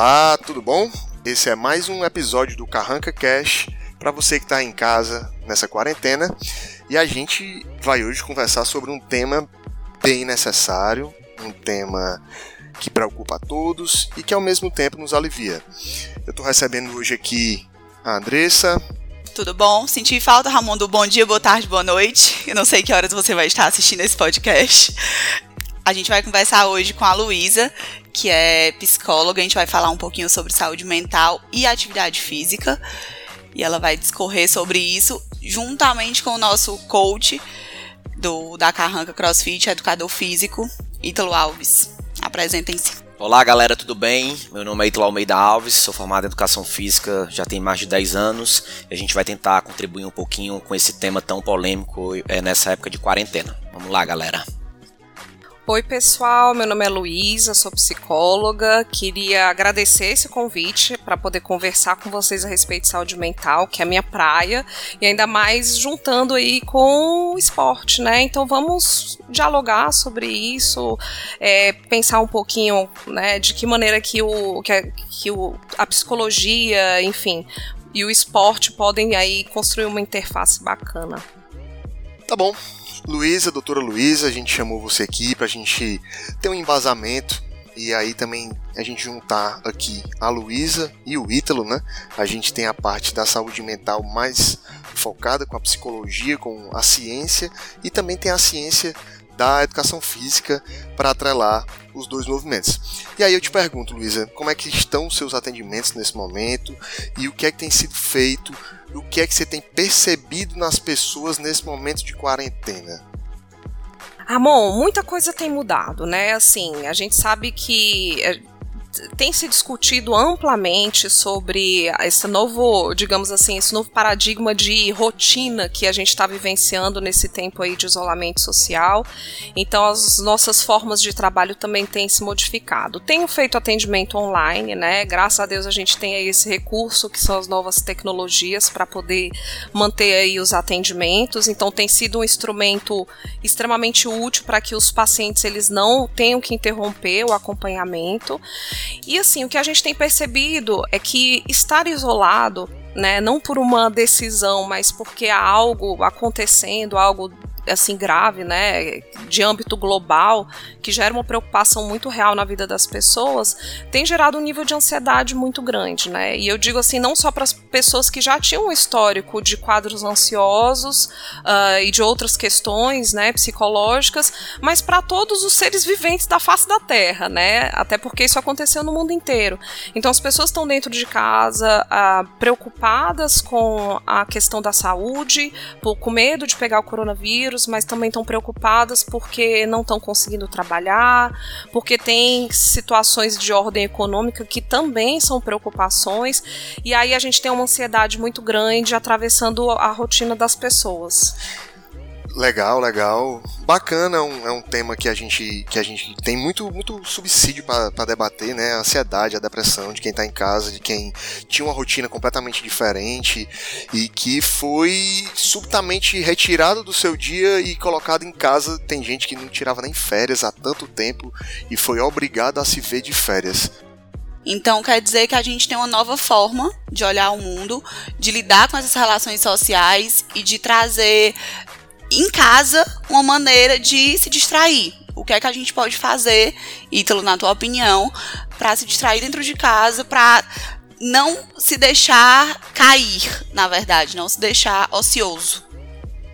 Olá, tudo bom? Esse é mais um episódio do Carranca Cash para você que está em casa nessa quarentena e a gente vai hoje conversar sobre um tema bem necessário, um tema que preocupa a todos e que ao mesmo tempo nos alivia. Eu estou recebendo hoje aqui a Andressa. Tudo bom? Senti falta, Ramundo. Bom dia, boa tarde, boa noite. Eu não sei que horas você vai estar assistindo esse podcast. A gente vai conversar hoje com a Luísa, que é psicóloga. A gente vai falar um pouquinho sobre saúde mental e atividade física. E ela vai discorrer sobre isso juntamente com o nosso coach do, da Carranca CrossFit, educador físico, Ítalo Alves. Apresentem-se. Olá galera, tudo bem? Meu nome é Ítalo Almeida Alves, sou formado em Educação Física já tem mais de 10 anos e a gente vai tentar contribuir um pouquinho com esse tema tão polêmico é, nessa época de quarentena. Vamos lá galera! Oi, pessoal. Meu nome é Luísa, sou psicóloga. Queria agradecer esse convite para poder conversar com vocês a respeito de saúde mental, que é a minha praia, e ainda mais juntando aí com o esporte, né? Então vamos dialogar sobre isso, é, pensar um pouquinho, né, de que maneira que o que, a, que o, a psicologia, enfim, e o esporte podem aí construir uma interface bacana. Tá bom. Luísa, doutora Luísa, a gente chamou você aqui para a gente ter um embasamento e aí também a gente juntar aqui a Luísa e o Ítalo, né? A gente tem a parte da saúde mental mais focada com a psicologia, com a ciência e também tem a ciência da educação física para atrelar os dois movimentos. E aí eu te pergunto, Luísa, como é que estão os seus atendimentos nesse momento e o que é que tem sido feito o que é que você tem percebido nas pessoas nesse momento de quarentena? Ramon, muita coisa tem mudado, né? Assim, a gente sabe que eh, tem se discutido amplamente sobre esse novo, digamos assim, esse novo paradigma de rotina que a gente está vivenciando nesse tempo aí de isolamento social. Então, as nossas formas de trabalho também têm se modificado. Tenho feito atendimento online, né? Graças a Deus a gente tem aí esse recurso que são as novas tecnologias para poder manter aí os atendimentos. Então, tem sido um instrumento extremamente útil para que os pacientes eles não tenham que interromper o acompanhamento. E assim, o que a gente tem percebido é que estar isolado, né, não por uma decisão, mas porque há algo acontecendo, algo assim grave, né, de âmbito global, que gera uma preocupação muito real na vida das pessoas, tem gerado um nível de ansiedade muito grande, né? E eu digo assim, não só para as pessoas que já tinham um histórico de quadros ansiosos uh, e de outras questões, né, psicológicas, mas para todos os seres viventes da face da Terra, né? Até porque isso aconteceu no mundo inteiro. Então as pessoas estão dentro de casa uh, preocupadas com a questão da saúde, com medo de pegar o coronavírus mas também estão preocupadas porque não estão conseguindo trabalhar, porque tem situações de ordem econômica que também são preocupações, e aí a gente tem uma ansiedade muito grande atravessando a rotina das pessoas. Legal, legal. Bacana, é um, é um tema que a gente, que a gente tem muito, muito subsídio para debater, né? A ansiedade, a depressão de quem está em casa, de quem tinha uma rotina completamente diferente e que foi subitamente retirado do seu dia e colocado em casa. Tem gente que não tirava nem férias há tanto tempo e foi obrigado a se ver de férias. Então quer dizer que a gente tem uma nova forma de olhar o mundo, de lidar com essas relações sociais e de trazer em casa uma maneira de se distrair. O que é que a gente pode fazer, Ítalo, na tua opinião, para se distrair dentro de casa, para não se deixar cair, na verdade, não se deixar ocioso?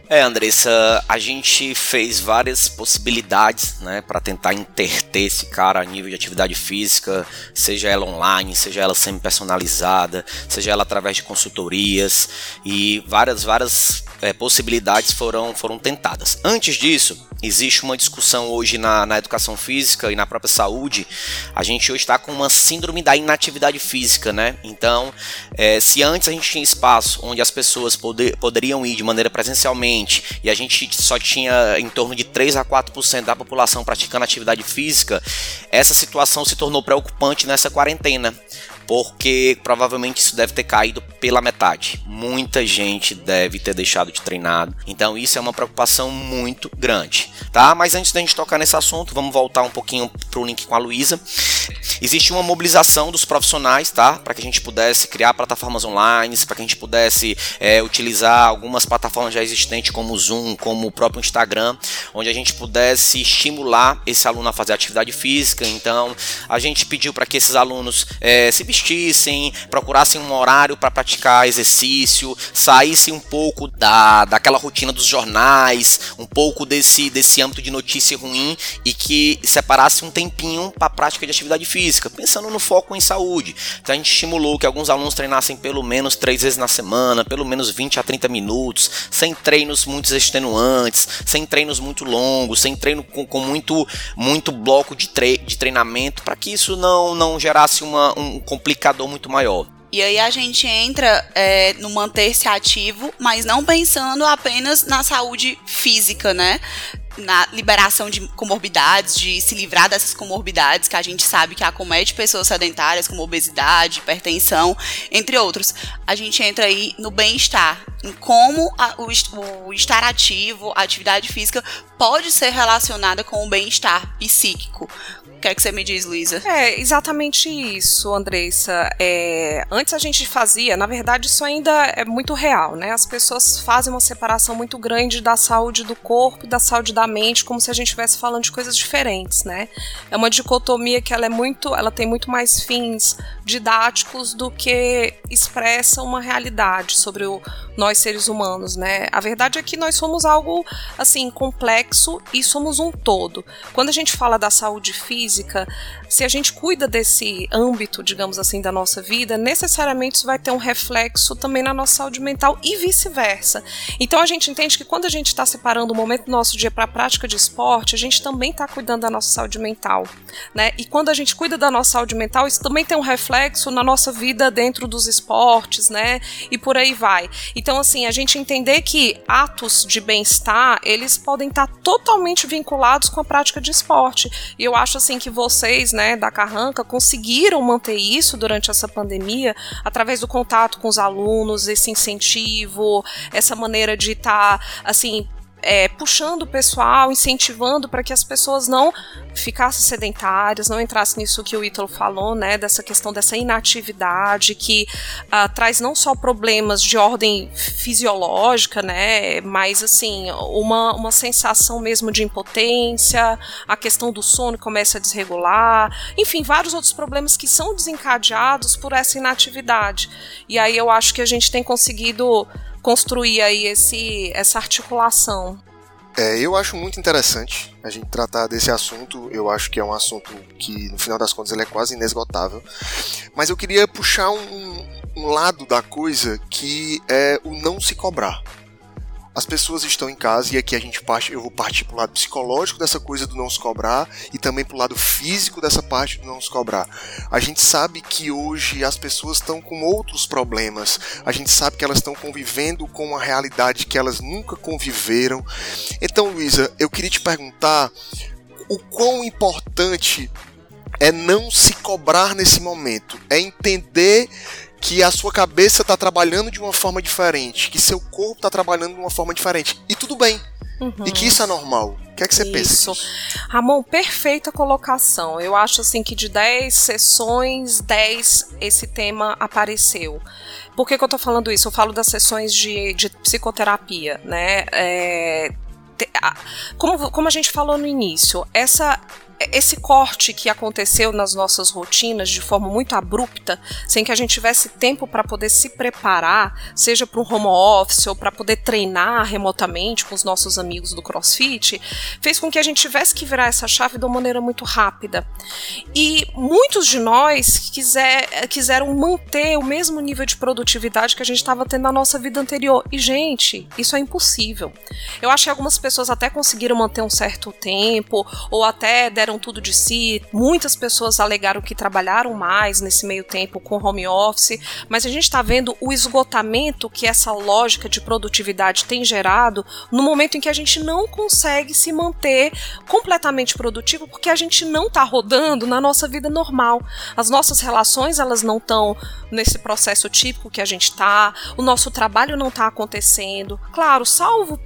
É, Andressa, a gente fez várias possibilidades, né, para tentar interter esse cara a nível de atividade física, seja ela online, seja ela semi-personalizada, seja ela através de consultorias e várias, várias é, possibilidades foram, foram tentadas. Antes disso, existe uma discussão hoje na, na educação física e na própria saúde. A gente hoje está com uma síndrome da inatividade física, né? Então, é, se antes a gente tinha espaço onde as pessoas poder, poderiam ir de maneira presencialmente e a gente só tinha em torno de 3 a 4% da população praticando atividade física, essa situação se tornou preocupante nessa quarentena porque provavelmente isso deve ter caído pela metade. Muita gente deve ter deixado de treinar. Então isso é uma preocupação muito grande, tá? Mas antes da gente tocar nesse assunto, vamos voltar um pouquinho pro link com a Luísa. Existe uma mobilização dos profissionais, tá? Para que a gente pudesse criar plataformas online, para que a gente pudesse é, utilizar algumas plataformas já existentes como o Zoom, como o próprio Instagram, onde a gente pudesse estimular esse aluno a fazer atividade física. Então a gente pediu para que esses alunos é, se procurassem um horário para praticar exercício, saíssem um pouco da, daquela rotina dos jornais, um pouco desse, desse âmbito de notícia ruim e que separasse um tempinho para a prática de atividade física, pensando no foco em saúde. Então a gente estimulou que alguns alunos treinassem pelo menos três vezes na semana, pelo menos 20 a 30 minutos, sem treinos muito extenuantes, sem treinos muito longos, sem treino com, com muito, muito bloco de, tre de treinamento, para que isso não, não gerasse uma, um complicador muito maior. E aí a gente entra é, no manter-se ativo, mas não pensando apenas na saúde física, né? na liberação de comorbidades, de se livrar dessas comorbidades que a gente sabe que acomete pessoas sedentárias, como obesidade, hipertensão, entre outros. A gente entra aí no bem-estar, em como a, o, o, estar ativo, a atividade física pode ser relacionada com o bem-estar psíquico, que é que você me diz, Luísa? É, exatamente isso, Andressa. É, antes a gente fazia, na verdade, isso ainda é muito real, né? As pessoas fazem uma separação muito grande da saúde do corpo e da saúde da mente, como se a gente estivesse falando de coisas diferentes, né? É uma dicotomia que ela é muito, ela tem muito mais fins didáticos do que expressa uma realidade sobre o, nós seres humanos, né? A verdade é que nós somos algo assim complexo e somos um todo. Quando a gente fala da saúde física, se a gente cuida desse âmbito, digamos assim, da nossa vida, necessariamente isso vai ter um reflexo também na nossa saúde mental e vice-versa. Então a gente entende que quando a gente está separando o momento do nosso dia para a prática de esporte, a gente também está cuidando da nossa saúde mental, né? E quando a gente cuida da nossa saúde mental, isso também tem um reflexo na nossa vida dentro dos esportes, né? E por aí vai. Então assim, a gente entender que atos de bem-estar, eles podem estar tá totalmente vinculados com a prática de esporte. E eu acho assim que vocês, né, da Carranca conseguiram manter isso durante essa pandemia através do contato com os alunos, esse incentivo, essa maneira de estar tá, assim é, puxando o pessoal, incentivando para que as pessoas não ficassem sedentárias, não entrassem nisso que o Ítalo falou, né, dessa questão dessa inatividade que uh, traz não só problemas de ordem fisiológica, né, mas assim uma, uma sensação mesmo de impotência, a questão do sono começa a desregular, enfim, vários outros problemas que são desencadeados por essa inatividade. E aí eu acho que a gente tem conseguido construir aí esse, essa articulação. É, eu acho muito interessante a gente tratar desse assunto. Eu acho que é um assunto que, no final das contas, ele é quase inesgotável. Mas eu queria puxar um, um lado da coisa que é o não se cobrar as pessoas estão em casa e aqui a gente parte, eu vou partir pro lado psicológico dessa coisa do não se cobrar e também pro lado físico dessa parte do não se cobrar. A gente sabe que hoje as pessoas estão com outros problemas. A gente sabe que elas estão convivendo com uma realidade que elas nunca conviveram. Então, Luísa, eu queria te perguntar o quão importante é não se cobrar nesse momento, é entender que a sua cabeça está trabalhando de uma forma diferente, que seu corpo está trabalhando de uma forma diferente. E tudo bem. Uhum. E que isso é normal. O que é que você isso. pensa disso? Ramon, perfeita colocação. Eu acho assim que de 10 sessões, 10 esse tema apareceu. Por que, que eu tô falando isso? Eu falo das sessões de, de psicoterapia, né? É, como, como a gente falou no início, essa esse corte que aconteceu nas nossas rotinas de forma muito abrupta, sem que a gente tivesse tempo para poder se preparar, seja para um home office ou para poder treinar remotamente com os nossos amigos do CrossFit, fez com que a gente tivesse que virar essa chave de uma maneira muito rápida. E muitos de nós quiser, quiseram manter o mesmo nível de produtividade que a gente estava tendo na nossa vida anterior. E, gente, isso é impossível. Eu acho que algumas pessoas até conseguiram manter um certo tempo, ou até deram tudo de si. Muitas pessoas alegaram que trabalharam mais nesse meio tempo com home office, mas a gente está vendo o esgotamento que essa lógica de produtividade tem gerado no momento em que a gente não consegue se manter completamente produtivo porque a gente não está rodando na nossa vida normal. As nossas relações elas não estão nesse processo típico que a gente está, o nosso trabalho não está acontecendo. Claro, salvo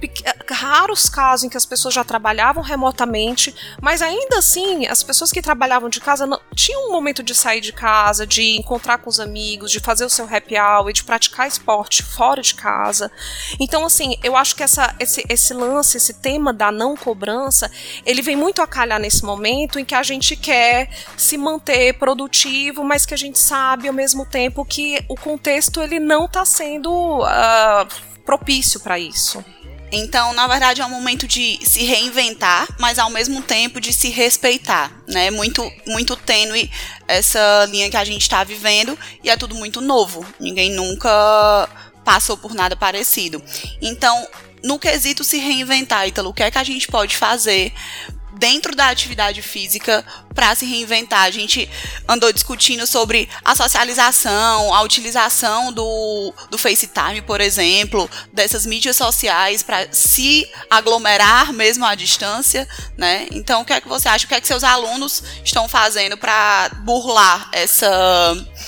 raros casos em que as pessoas já trabalhavam remotamente, mas ainda assim as pessoas que trabalhavam de casa não, tinham um momento de sair de casa, de encontrar com os amigos, de fazer o seu happy hour, de praticar esporte fora de casa. Então, assim, eu acho que essa, esse, esse lance, esse tema da não cobrança, ele vem muito a calhar nesse momento em que a gente quer se manter produtivo, mas que a gente sabe ao mesmo tempo que o contexto ele não está sendo uh, propício para isso. Então, na verdade, é um momento de se reinventar, mas ao mesmo tempo de se respeitar, né? Muito, muito tênue essa linha que a gente está vivendo e é tudo muito novo. Ninguém nunca passou por nada parecido. Então, no quesito se reinventar, Ítalo, o que é que a gente pode fazer dentro da atividade física para se reinventar. A gente andou discutindo sobre a socialização, a utilização do, do FaceTime, por exemplo, dessas mídias sociais para se aglomerar mesmo à distância, né? Então, o que é que você acha? O que é que seus alunos estão fazendo para burlar essa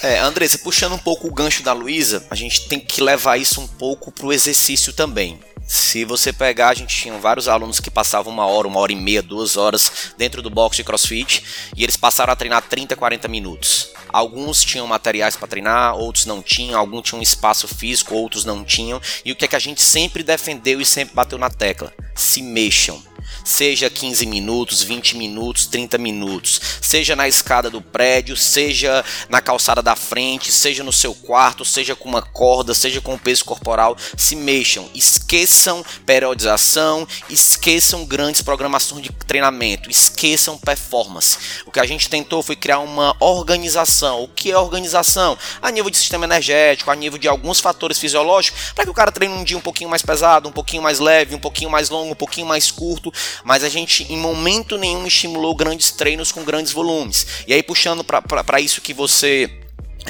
É, Andressa, puxando um pouco o gancho da Luísa, a gente tem que levar isso um pouco pro exercício também. Se você pegar, a gente tinha vários alunos que passavam uma hora, uma hora e meia, duas horas dentro do box de crossfit e eles passaram a treinar 30, 40 minutos. Alguns tinham materiais para treinar, outros não tinham, alguns tinham espaço físico, outros não tinham. E o que é que a gente sempre defendeu e sempre bateu na tecla? Se mexam seja 15 minutos, 20 minutos, 30 minutos, seja na escada do prédio, seja na calçada da frente, seja no seu quarto, seja com uma corda, seja com o peso corporal, se mexam, esqueçam periodização, esqueçam grandes programações de treinamento, esqueçam performance. O que a gente tentou foi criar uma organização. O que é organização? A nível de sistema energético, a nível de alguns fatores fisiológicos, para que o cara treine um dia um pouquinho mais pesado, um pouquinho mais leve, um pouquinho mais longo, um pouquinho mais curto, mas a gente em momento nenhum estimulou grandes treinos com grandes volumes. E aí, puxando para isso que você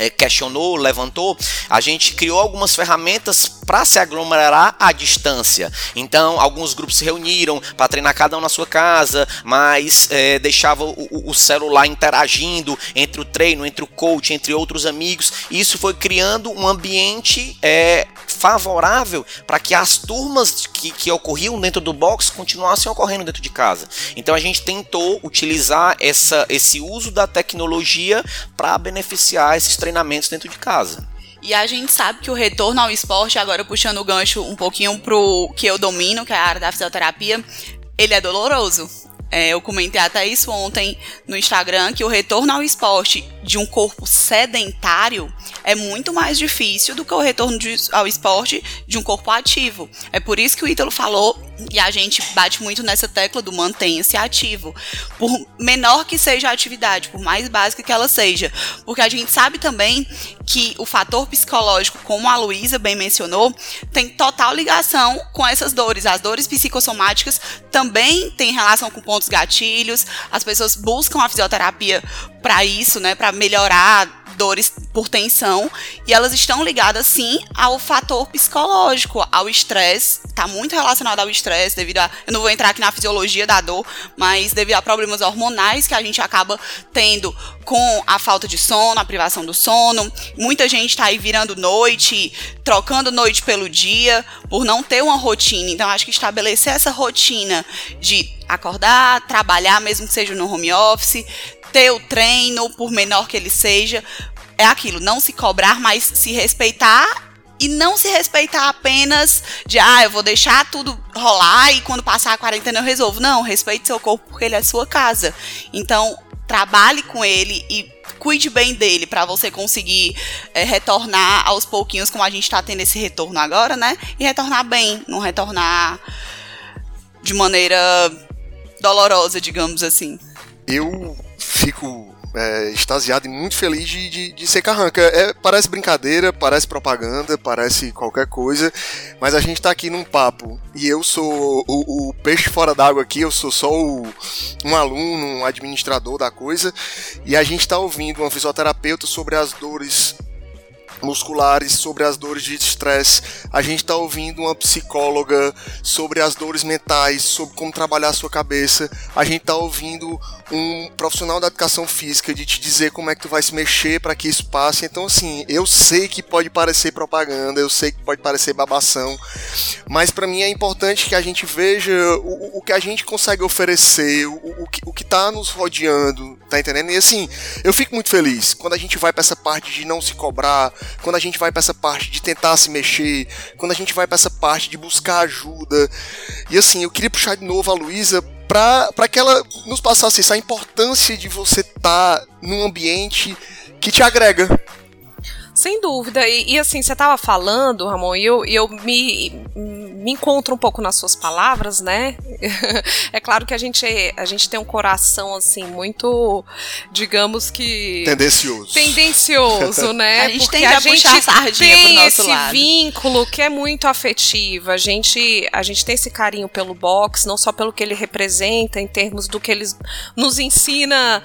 questionou, levantou, a gente criou algumas ferramentas para se aglomerar à distância. Então, alguns grupos se reuniram para treinar cada um na sua casa, mas é, deixava o, o, celular interagindo entre o treino, entre o coach, entre outros amigos. Isso foi criando um ambiente é, favorável para que as turmas que, que ocorriam dentro do box continuassem ocorrendo dentro de casa. Então, a gente tentou utilizar essa, esse uso da tecnologia para beneficiar esses treinamentos dentro de casa. E a gente sabe que o retorno ao esporte, agora puxando o gancho um pouquinho pro que eu domino, que é a área da fisioterapia, ele é doloroso. É, eu comentei até isso ontem no Instagram, que o retorno ao esporte de um corpo sedentário é muito mais difícil do que o retorno de, ao esporte de um corpo ativo. É por isso que o Ítalo falou, e a gente bate muito nessa tecla do mantenha-se ativo. Por menor que seja a atividade, por mais básica que ela seja. Porque a gente sabe também que o fator psicológico, como a Luísa bem mencionou, tem total ligação com essas dores. As dores psicossomáticas também têm relação com pontos gatilhos. As pessoas buscam a fisioterapia para isso, né, para melhorar dores por tensão e elas estão ligadas sim ao fator psicológico, ao estresse, está muito relacionado ao estresse devido a, eu não vou entrar aqui na fisiologia da dor, mas devido a problemas hormonais que a gente acaba tendo com a falta de sono, a privação do sono. Muita gente está aí virando noite, trocando noite pelo dia, por não ter uma rotina. Então acho que estabelecer essa rotina de acordar, trabalhar mesmo que seja no home office, ter o treino, por menor que ele seja, é aquilo, não se cobrar, mas se respeitar e não se respeitar apenas de, ah, eu vou deixar tudo rolar e quando passar a quarentena eu resolvo. Não, respeite seu corpo porque ele é sua casa. Então, trabalhe com ele e cuide bem dele para você conseguir é, retornar aos pouquinhos, como a gente está tendo esse retorno agora, né? E retornar bem, não retornar de maneira dolorosa, digamos assim. Eu fico é, extasiado e muito feliz de, de, de ser carranca. É, parece brincadeira, parece propaganda, parece qualquer coisa, mas a gente tá aqui num papo e eu sou o, o peixe fora d'água aqui, eu sou só o, um aluno, um administrador da coisa, e a gente tá ouvindo uma fisioterapeuta sobre as dores musculares, sobre as dores de estresse. A gente está ouvindo uma psicóloga sobre as dores mentais, sobre como trabalhar a sua cabeça. A gente está ouvindo um profissional da educação física de te dizer como é que tu vai se mexer para que isso passe. Então, assim, eu sei que pode parecer propaganda, eu sei que pode parecer babação, mas para mim é importante que a gente veja o, o que a gente consegue oferecer, o, o, que, o que tá nos rodeando, tá entendendo? E assim, eu fico muito feliz quando a gente vai para essa parte de não se cobrar, quando a gente vai para essa parte de tentar se mexer, quando a gente vai para essa parte de buscar ajuda. E assim, eu queria puxar de novo a Luísa para que ela nos passasse essa importância de você estar tá num ambiente que te agrega. Sem dúvida. E, e assim, você estava falando, Ramon, e eu, eu me, me encontro um pouco nas suas palavras, né? é claro que a gente, a gente tem um coração, assim, muito, digamos que. Tendencioso. Tendencioso, né? a gente Porque a gente a sardinha tem pro nosso esse lado. vínculo que é muito afetivo. A gente, a gente tem esse carinho pelo boxe, não só pelo que ele representa, em termos do que ele nos ensina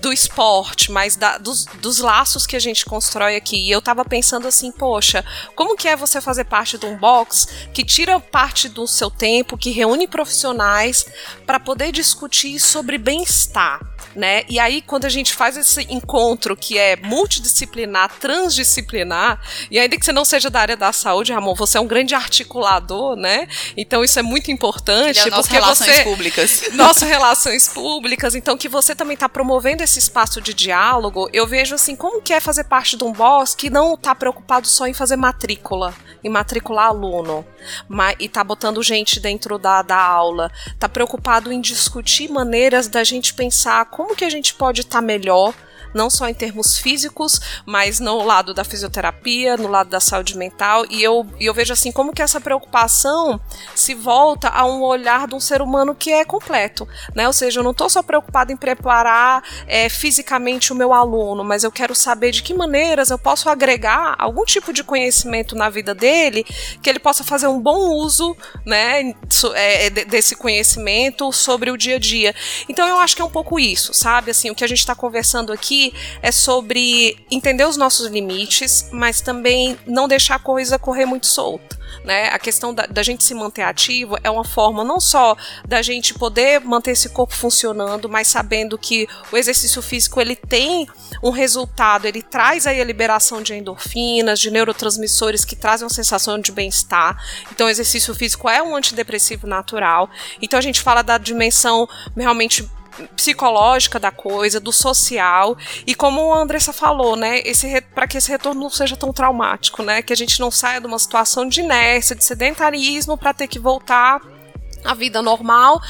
do esporte, mas da, dos, dos laços que a gente constrói aqui. E eu tava pensando assim, poxa, como que é você fazer parte de um box que tira parte do seu tempo, que reúne profissionais para poder discutir sobre bem-estar? Né? E aí, quando a gente faz esse encontro que é multidisciplinar, transdisciplinar, e ainda que você não seja da área da saúde, Ramon, você é um grande articulador, né? Então isso é muito importante. Ele é porque relações você, públicas. Nossas relações públicas. Então, que você também está promovendo esse espaço de diálogo, eu vejo assim, como que é fazer parte de um boss que não está preocupado só em fazer matrícula, em matricular aluno, mas, e tá botando gente dentro da, da aula, tá preocupado em discutir maneiras da gente pensar como que a gente pode estar tá melhor não só em termos físicos, mas no lado da fisioterapia, no lado da saúde mental, e eu, e eu vejo assim como que essa preocupação se volta a um olhar de um ser humano que é completo, né? Ou seja, eu não estou só preocupado em preparar é, fisicamente o meu aluno, mas eu quero saber de que maneiras eu posso agregar algum tipo de conhecimento na vida dele, que ele possa fazer um bom uso, né, é, desse conhecimento sobre o dia a dia. Então eu acho que é um pouco isso, sabe? Assim, o que a gente está conversando aqui é sobre entender os nossos limites, mas também não deixar a coisa correr muito solta. Né? A questão da, da, gente se manter ativo é uma forma não só da gente poder manter esse corpo funcionando, mas sabendo que o exercício físico ele tem um resultado, ele traz aí a liberação de endorfinas, de neurotransmissores que trazem uma sensação de bem-estar. Então, o exercício físico é um antidepressivo natural. Então, a gente fala da dimensão realmente psicológica da coisa, do social e como a Andressa falou, né, esse para que esse retorno não seja tão traumático, né, que a gente não saia de uma situação de inércia, de sedentarismo para ter que voltar a vida normal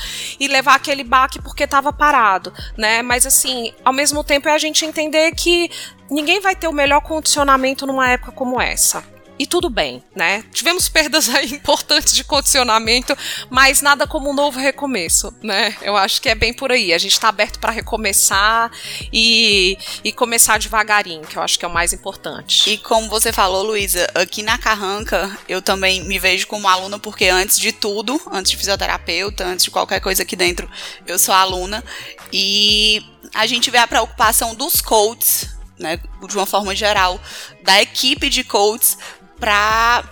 e levar aquele baque porque estava parado, né? Mas assim, ao mesmo tempo é a gente entender que ninguém vai ter o melhor condicionamento numa época como essa e tudo bem, né? Tivemos perdas aí importantes de condicionamento, mas nada como um novo recomeço, né? Eu acho que é bem por aí. A gente está aberto para recomeçar e, e começar devagarinho, que eu acho que é o mais importante. E como você falou, Luísa, aqui na Carranca eu também me vejo como aluna, porque antes de tudo, antes de fisioterapeuta, antes de qualquer coisa aqui dentro, eu sou aluna. E a gente vê a preocupação dos coaches né, de uma forma geral, da equipe de coaches para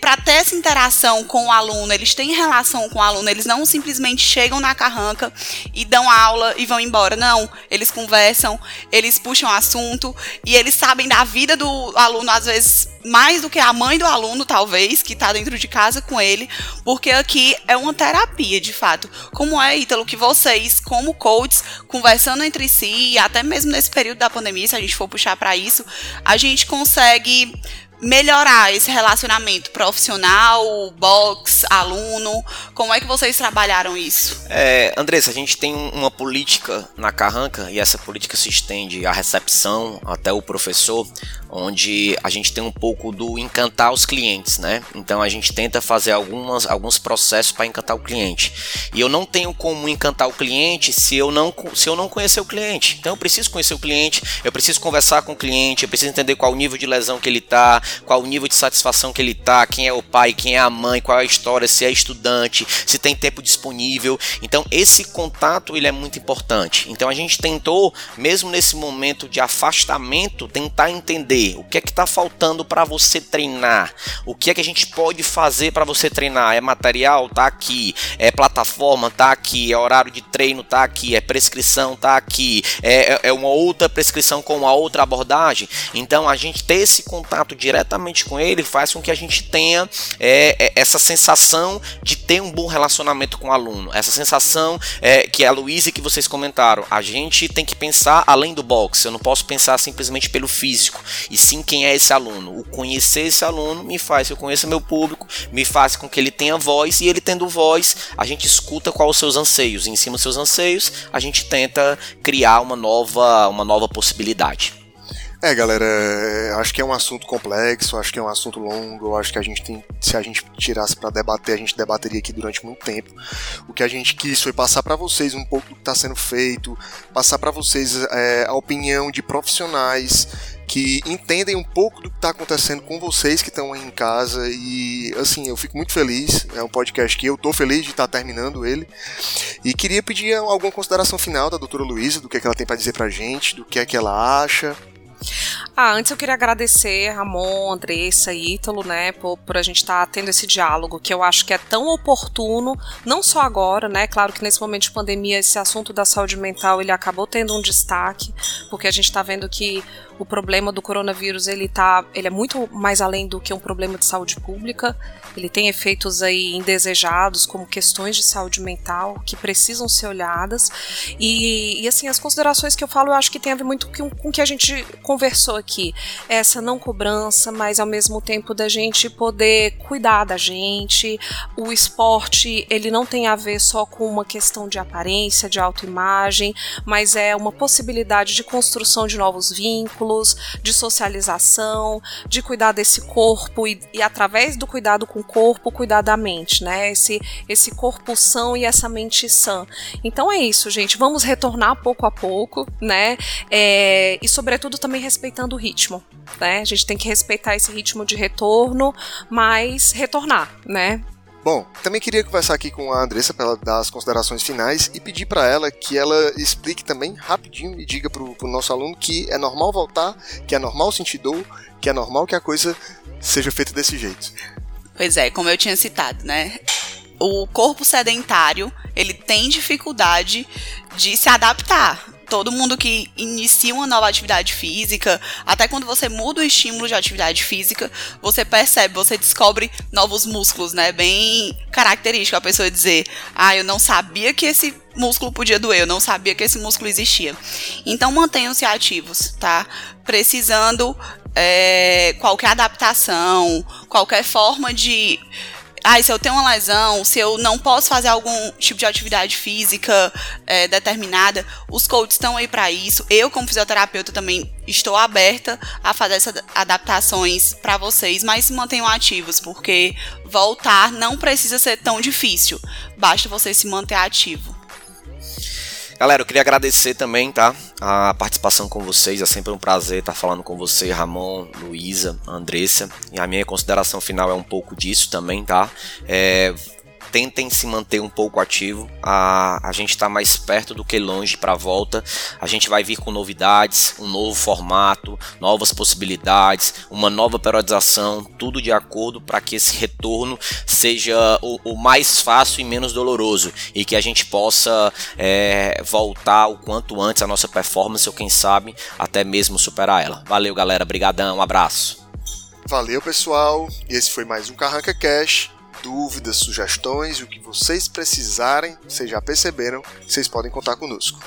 para ter essa interação com o aluno, eles têm relação com o aluno, eles não simplesmente chegam na carranca e dão aula e vão embora. Não, eles conversam, eles puxam assunto e eles sabem da vida do aluno, às vezes mais do que a mãe do aluno, talvez, que está dentro de casa com ele, porque aqui é uma terapia, de fato. Como é, Ítalo, que vocês, como coaches, conversando entre si, até mesmo nesse período da pandemia, se a gente for puxar para isso, a gente consegue melhorar esse relacionamento profissional, box, aluno? Como é que vocês trabalharam isso? É, Andressa, a gente tem uma política na Carranca e essa política se estende à recepção até o professor, onde a gente tem um pouco do encantar os clientes, né? Então a gente tenta fazer algumas, alguns processos para encantar o cliente. E eu não tenho como encantar o cliente se eu não se eu não conhecer o cliente. Então eu preciso conhecer o cliente, eu preciso conversar com o cliente, eu preciso entender qual o nível de lesão que ele tá, qual o nível de satisfação que ele tá, quem é o pai, quem é a mãe, qual é a história, se é estudante, se tem tempo disponível. Então esse contato ele é muito importante. Então a gente tentou, mesmo nesse momento de afastamento, tentar entender o que é que está faltando para você treinar, o que é que a gente pode fazer para você treinar. É material, tá aqui. É plataforma, tá aqui. É horário de treino, tá aqui. É prescrição, tá aqui. É, é, é uma outra prescrição com uma outra abordagem. Então a gente ter esse contato diretamente com ele faz com que a gente tenha é, é, essa sensação de ter um bom relacionamento com o aluno. Essa sensação é, que a Luísa que vocês comentaram, a gente tem que pensar além do box. Eu não posso pensar simplesmente pelo físico, e sim quem é esse aluno. O conhecer esse aluno me faz eu conheça meu público, me faz com que ele tenha voz, e ele tendo voz, a gente escuta quais os seus anseios. E em cima dos seus anseios, a gente tenta criar uma nova, uma nova possibilidade. É, galera, é, acho que é um assunto complexo, acho que é um assunto longo, acho que a gente tem, se a gente tirasse para debater, a gente debateria aqui durante muito tempo. O que a gente quis foi passar para vocês um pouco do que está sendo feito, passar para vocês é, a opinião de profissionais que entendem um pouco do que está acontecendo com vocês que estão aí em casa e assim eu fico muito feliz. É um podcast que eu estou feliz de estar tá terminando ele. E queria pedir alguma consideração final da doutora Luísa do que, é que ela tem para dizer para gente do que é que ela acha. Ah, antes eu queria agradecer Ramon, Andressa e Ítalo, né, por, por a gente estar tá tendo esse diálogo que eu acho que é tão oportuno, não só agora, né, claro que nesse momento de pandemia esse assunto da saúde mental ele acabou tendo um destaque, porque a gente está vendo que o problema do coronavírus ele tá, ele é muito mais além do que um problema de saúde pública. Ele tem efeitos aí indesejados, como questões de saúde mental que precisam ser olhadas. E, e assim, as considerações que eu falo, eu acho que tem a ver muito com, com o que a gente conversou aqui. Essa não cobrança, mas ao mesmo tempo da gente poder cuidar da gente. O esporte, ele não tem a ver só com uma questão de aparência, de autoimagem, mas é uma possibilidade de construção de novos vínculos vínculos, de socialização, de cuidar desse corpo e, e através do cuidado com o corpo, cuidar da mente, né? Esse, esse corpo são e essa mente sã. Então é isso, gente. Vamos retornar pouco a pouco, né? É, e sobretudo também respeitando o ritmo, né? A gente tem que respeitar esse ritmo de retorno, mas retornar, né? Bom, também queria conversar aqui com a Andressa para ela dar as considerações finais e pedir para ela que ela explique também rapidinho e diga para o nosso aluno que é normal voltar, que é normal sentir dor, que é normal que a coisa seja feita desse jeito. Pois é, como eu tinha citado, né? O corpo sedentário, ele tem dificuldade de se adaptar todo mundo que inicia uma nova atividade física, até quando você muda o estímulo de atividade física, você percebe, você descobre novos músculos, né? Bem característico a pessoa dizer: "Ah, eu não sabia que esse músculo podia doer, eu não sabia que esse músculo existia". Então mantenham-se ativos, tá? Precisando é, qualquer adaptação, qualquer forma de ah, se eu tenho uma lesão, se eu não posso fazer algum tipo de atividade física é, determinada, os coaches estão aí para isso. Eu, como fisioterapeuta, também estou aberta a fazer essas adaptações para vocês, mas se mantenham ativos, porque voltar não precisa ser tão difícil. Basta você se manter ativo. Galera, eu queria agradecer também, tá? A participação com vocês. É sempre um prazer estar falando com você, Ramon, Luísa, Andressa. E a minha consideração final é um pouco disso também, tá? É, tentem se manter um pouco ativo. A, a gente está mais perto do que longe para a volta. A gente vai vir com novidades, um novo formato, novas possibilidades, uma nova periodização, tudo de acordo para que esse retorno seja o, o, mais fácil e menos doloroso e que a gente possa é, voltar o quanto antes a nossa performance ou quem sabe até mesmo superar ela. Valeu, galera. Brigadão. Um abraço. Valeu, pessoal. Esse foi mais um Carranca Cash dúvidas, sugestões o que vocês precisarem, vocês já perceberam, vocês podem contar conosco.